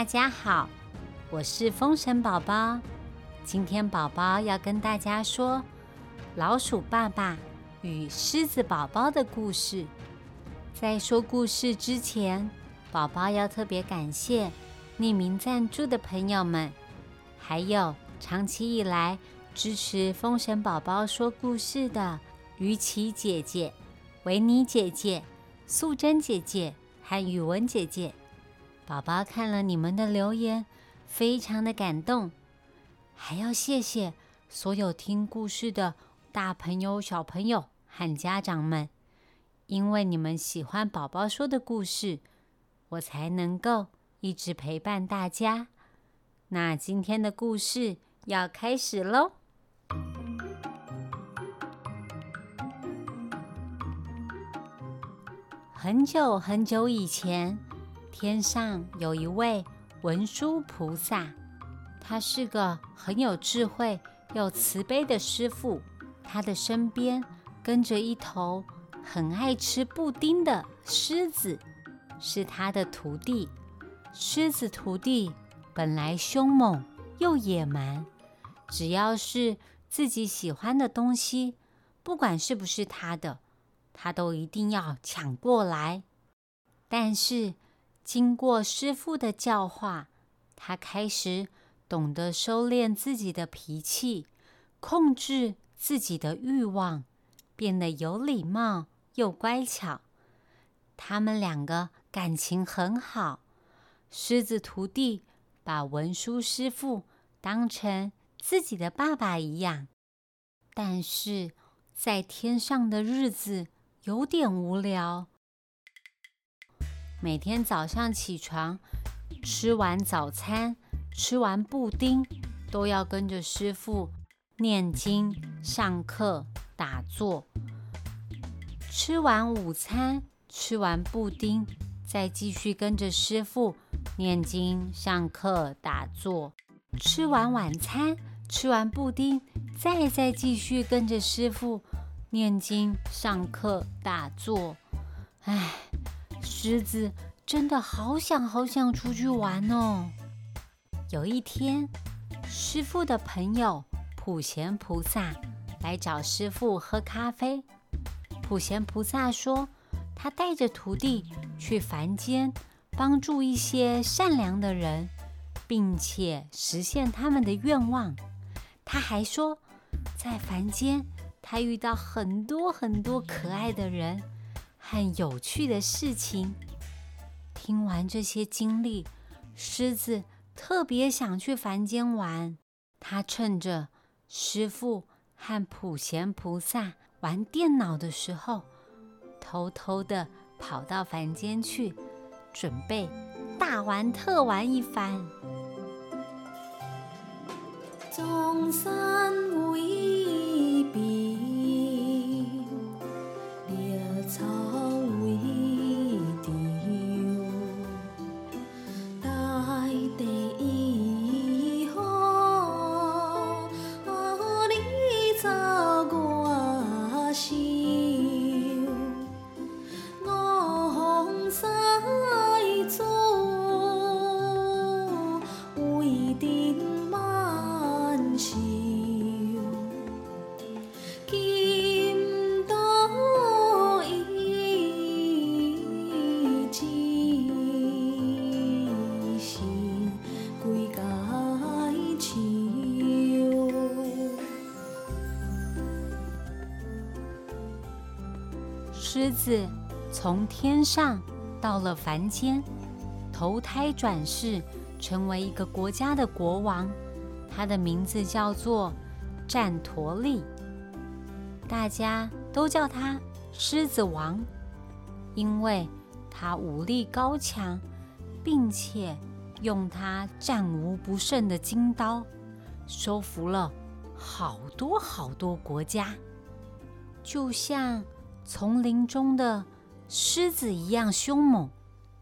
大家好，我是风神宝宝。今天宝宝要跟大家说老鼠爸爸与狮子宝宝的故事。在说故事之前，宝宝要特别感谢匿名赞助的朋友们，还有长期以来支持风神宝宝说故事的于琪姐姐、维尼姐姐、素贞姐姐和宇文姐姐。宝宝看了你们的留言，非常的感动，还要谢谢所有听故事的大朋友、小朋友和家长们，因为你们喜欢宝宝说的故事，我才能够一直陪伴大家。那今天的故事要开始喽！很久很久以前。天上有一位文殊菩萨，他是个很有智慧又慈悲的师傅。他的身边跟着一头很爱吃布丁的狮子，是他的徒弟。狮子徒弟本来凶猛又野蛮，只要是自己喜欢的东西，不管是不是他的，他都一定要抢过来。但是，经过师傅的教化，他开始懂得收敛自己的脾气，控制自己的欲望，变得有礼貌又乖巧。他们两个感情很好，狮子徒弟把文殊师傅当成自己的爸爸一样。但是在天上的日子有点无聊。每天早上起床，吃完早餐，吃完布丁，都要跟着师傅念经、上课、打坐。吃完午餐，吃完布丁，再继续跟着师傅念经、上课、打坐。吃完晚餐，吃完布丁，再再继续跟着师傅念经、上课、打坐。唉。狮子真的好想好想出去玩哦！有一天，师傅的朋友普贤菩萨来找师傅喝咖啡。普贤菩萨说，他带着徒弟去凡间帮助一些善良的人，并且实现他们的愿望。他还说，在凡间他遇到很多很多可爱的人。和有趣的事情。听完这些经历，狮子特别想去凡间玩。他趁着师傅和普贤菩萨玩电脑的时候，偷偷的跑到凡间去，准备大玩特玩一番。中山为狮子从天上到了凡间，投胎转世，成为一个国家的国王。他的名字叫做战陀利，大家都叫他狮子王，因为他武力高强，并且用他战无不胜的金刀，收服了好多好多国家，就像。丛林中的狮子一样凶猛，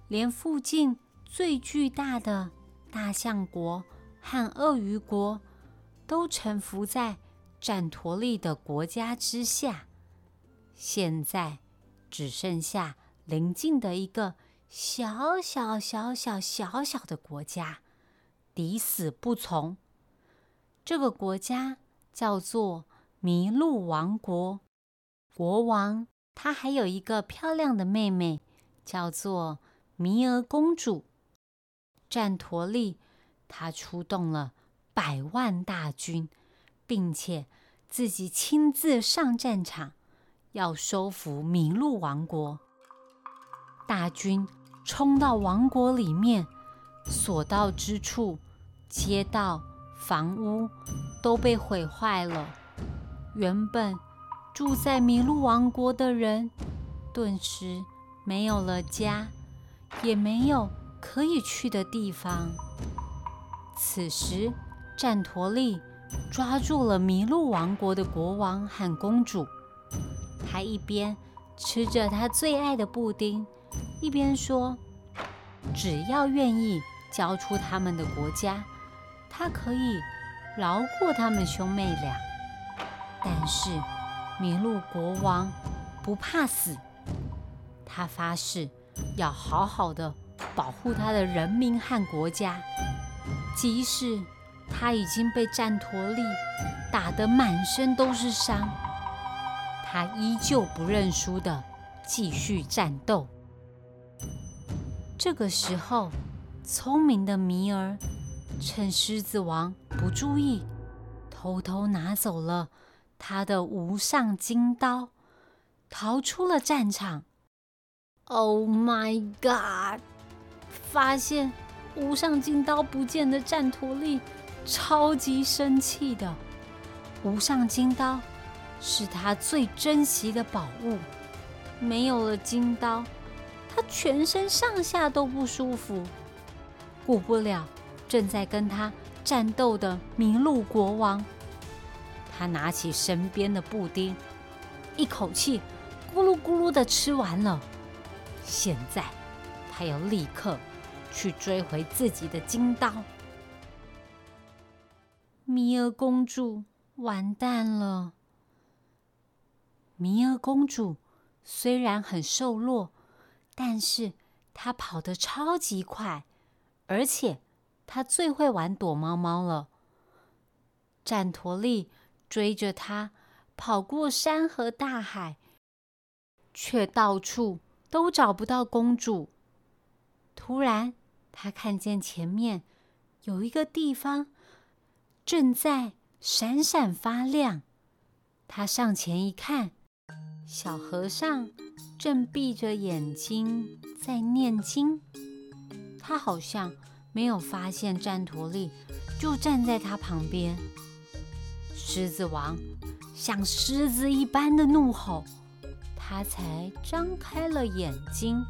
连附近最巨大的大象国和鳄鱼国都臣服在战陀利的国家之下。现在只剩下邻近的一个小小小小小小的国家，抵死不从。这个国家叫做麋鹿王国。国王他还有一个漂亮的妹妹，叫做弥儿公主。战陀利他出动了百万大军，并且自己亲自上战场，要收服麋鹿王国。大军冲到王国里面，所到之处，街道。房屋都被毁坏了，原本住在麋鹿王国的人，顿时没有了家，也没有可以去的地方。此时，战陀利抓住了麋鹿王国的国王和公主，他一边吃着他最爱的布丁，一边说：“只要愿意交出他们的国家。”他可以饶过他们兄妹俩，但是麋鹿国王不怕死，他发誓要好好的保护他的人民和国家，即使他已经被战陀利打得满身都是伤，他依旧不认输的继续战斗。这个时候，聪明的弥儿。趁狮子王不注意，偷偷拿走了他的无上金刀，逃出了战场。Oh my god！发现无上金刀不见的战陀利超级生气的。无上金刀是他最珍惜的宝物，没有了金刀，他全身上下都不舒服，顾不了。正在跟他战斗的麋鹿国王，他拿起身边的布丁，一口气咕噜咕噜的吃完了。现在他要立刻去追回自己的金刀。米儿公主完蛋了。米儿公主虽然很瘦弱，但是她跑得超级快，而且。她最会玩躲猫猫了。战陀利追着他跑过山和大海，却到处都找不到公主。突然，他看见前面有一个地方正在闪闪发亮。他上前一看，小和尚正闭着眼睛在念经。他好像……没有发现战陀利就站在他旁边。狮子王像狮子一般的怒吼，他才张开了眼睛。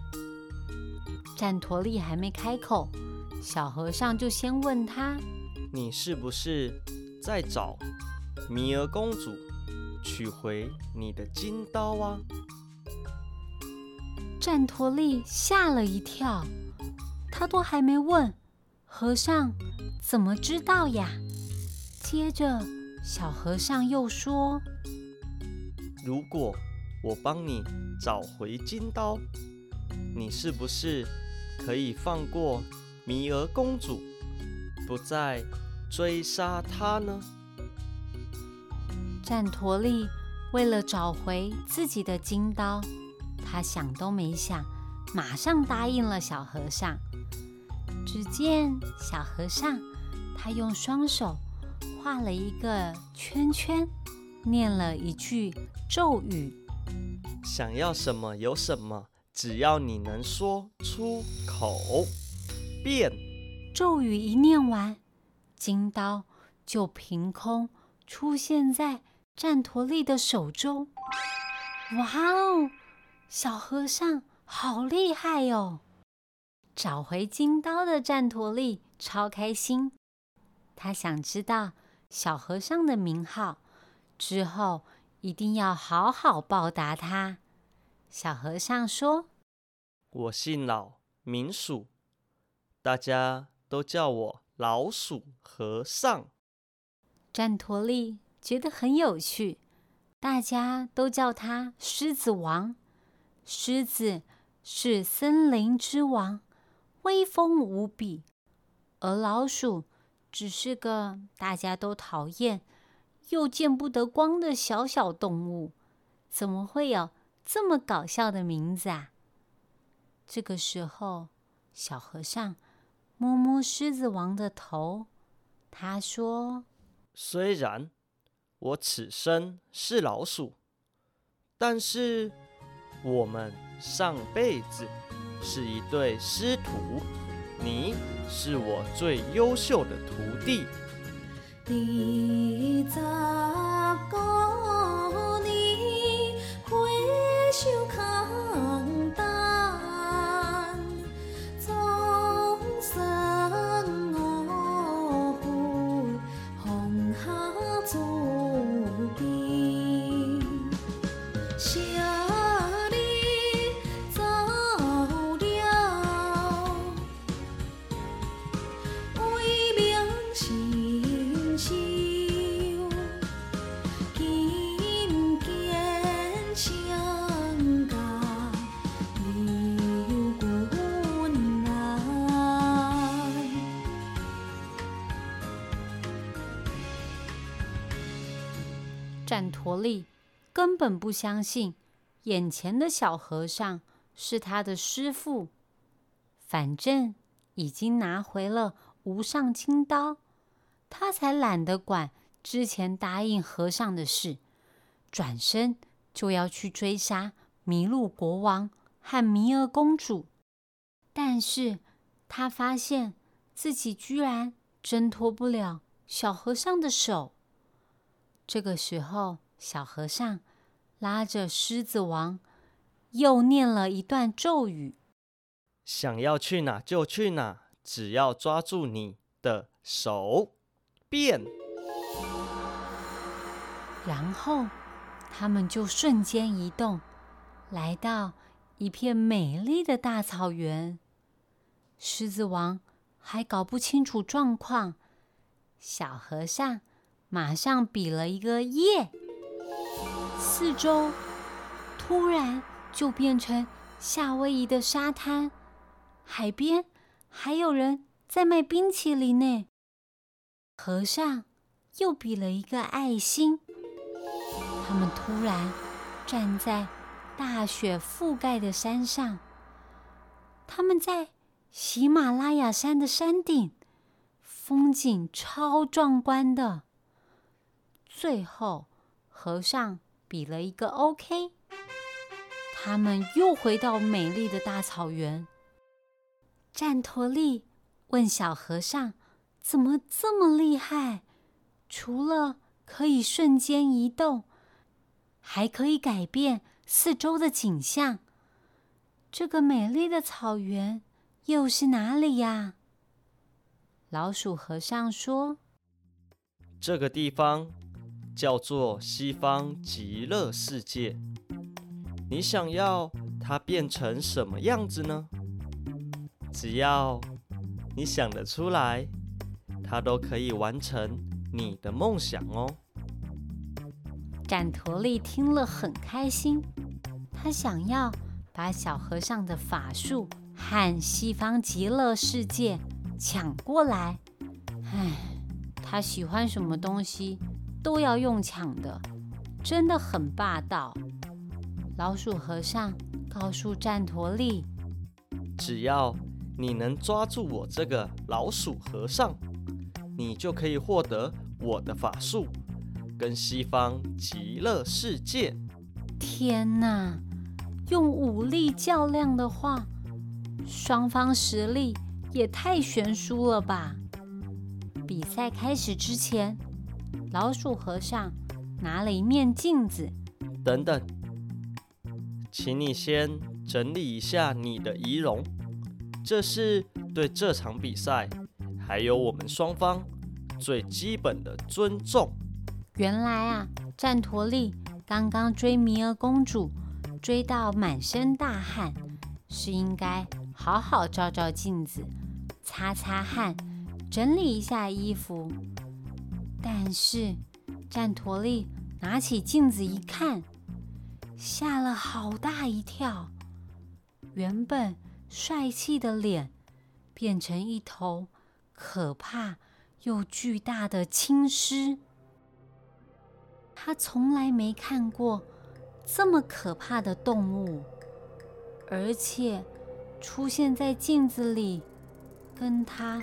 战陀利还没开口，小和尚就先问他：“你是不是在找弥儿公主取回你的金刀啊？”战陀利吓了一跳，他都还没问。和尚怎么知道呀？接着，小和尚又说：“如果我帮你找回金刀，你是不是可以放过弥儿公主，不再追杀她呢？”战陀利为了找回自己的金刀，他想都没想，马上答应了小和尚。只见小和尚，他用双手画了一个圈圈，念了一句咒语：“想要什么有什么，只要你能说出口。”变。咒语一念完，金刀就凭空出现在战陀利的手中。哇哦，小和尚好厉害哟！找回金刀的战陀利超开心，他想知道小和尚的名号，之后一定要好好报答他。小和尚说：“我姓老，名鼠，大家都叫我老鼠和尚。”战陀利觉得很有趣，大家都叫他狮子王。狮子。是森林之王，威风无比，而老鼠只是个大家都讨厌又见不得光的小小动物，怎么会有这么搞笑的名字啊？这个时候，小和尚摸摸狮子王的头，他说：“虽然我此生是老鼠，但是我们上辈子是一对师徒，你是我最优秀的徒弟。”陀利根本不相信眼前的小和尚是他的师傅，反正已经拿回了无上金刀，他才懒得管之前答应和尚的事，转身就要去追杀麋鹿国王和弥儿公主。但是他发现自己居然挣脱不了小和尚的手。这个时候，小和尚拉着狮子王，又念了一段咒语：“想要去哪就去哪，只要抓住你的手，变。”然后他们就瞬间移动，来到一片美丽的大草原。狮子王还搞不清楚状况，小和尚。马上比了一个耶，四周突然就变成夏威夷的沙滩，海边还有人在卖冰淇淋呢。和尚又比了一个爱心，他们突然站在大雪覆盖的山上，他们在喜马拉雅山的山顶，风景超壮观的。最后，和尚比了一个 OK，他们又回到美丽的大草原。战陀利问小和尚：“怎么这么厉害？除了可以瞬间移动，还可以改变四周的景象？这个美丽的草原又是哪里呀？”老鼠和尚说：“这个地方。”叫做西方极乐世界。你想要它变成什么样子呢？只要你想得出来，它都可以完成你的梦想哦。展陀利听了很开心，他想要把小和尚的法术和西方极乐世界抢过来。唉，他喜欢什么东西？都要用抢的，真的很霸道。老鼠和尚告诉战陀利：“只要你能抓住我这个老鼠和尚，你就可以获得我的法术，跟西方极乐世界。”天哪！用武力较量的话，双方实力也太悬殊了吧？比赛开始之前。老鼠和尚拿了一面镜子。等等，请你先整理一下你的仪容，这是对这场比赛还有我们双方最基本的尊重。原来啊，战陀利刚刚追弥儿公主，追到满身大汗，是应该好好照照镜子，擦擦汗，整理一下衣服。但是，战陀利拿起镜子一看，吓了好大一跳。原本帅气的脸变成一头可怕又巨大的青狮。他从来没看过这么可怕的动物，而且出现在镜子里，跟他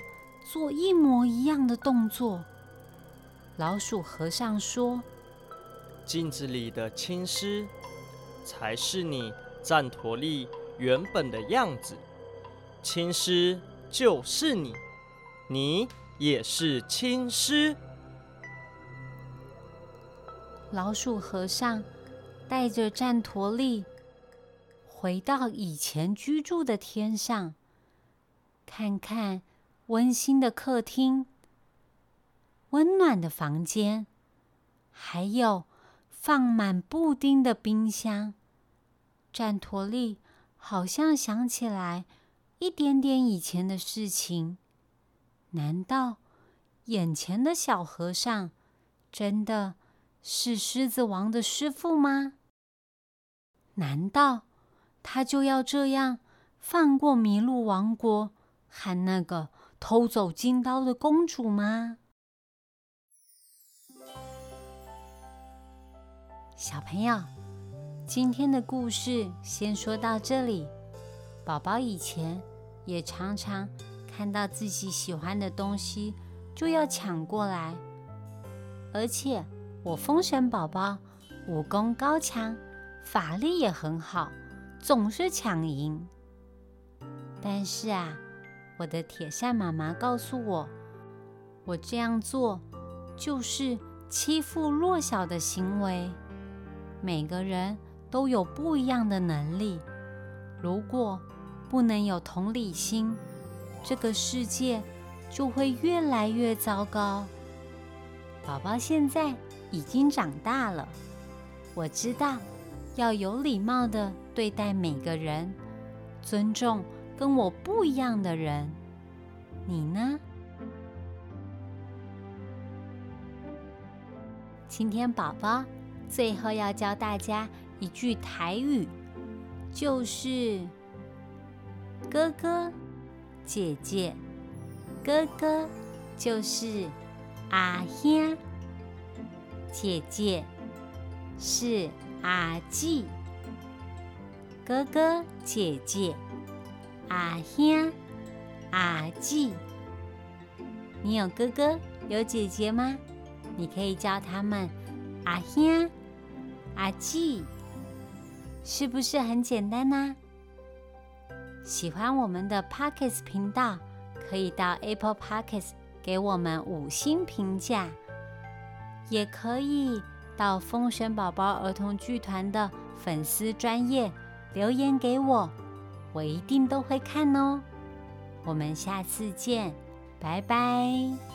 做一模一样的动作。老鼠和尚说：“镜子里的青狮，才是你战陀利原本的样子。青狮就是你，你也是青狮。”老鼠和尚带着战陀利回到以前居住的天上，看看温馨的客厅。温暖的房间，还有放满布丁的冰箱。战陀利好像想起来一点点以前的事情。难道眼前的小和尚真的是狮子王的师傅吗？难道他就要这样放过麋鹿王国和那个偷走金刀的公主吗？小朋友，今天的故事先说到这里。宝宝以前也常常看到自己喜欢的东西就要抢过来，而且我风神宝宝武功高强，法力也很好，总是抢赢。但是啊，我的铁扇妈妈告诉我，我这样做就是欺负弱小的行为。每个人都有不一样的能力，如果不能有同理心，这个世界就会越来越糟糕。宝宝现在已经长大了，我知道要有礼貌的对待每个人，尊重跟我不一样的人。你呢？今天宝宝。最后要教大家一句台语，就是“哥哥姐姐”，哥哥就是阿兄，姐姐是阿姊。哥哥姐姐，阿兄阿姊。你有哥哥有姐姐吗？你可以叫他们。阿兄、阿季，是不是很简单呢？喜欢我们的 Pockets 频道，可以到 Apple Pockets 给我们五星评价，也可以到风神宝宝儿童剧团的粉丝专业留言给我，我一定都会看哦。我们下次见，拜拜。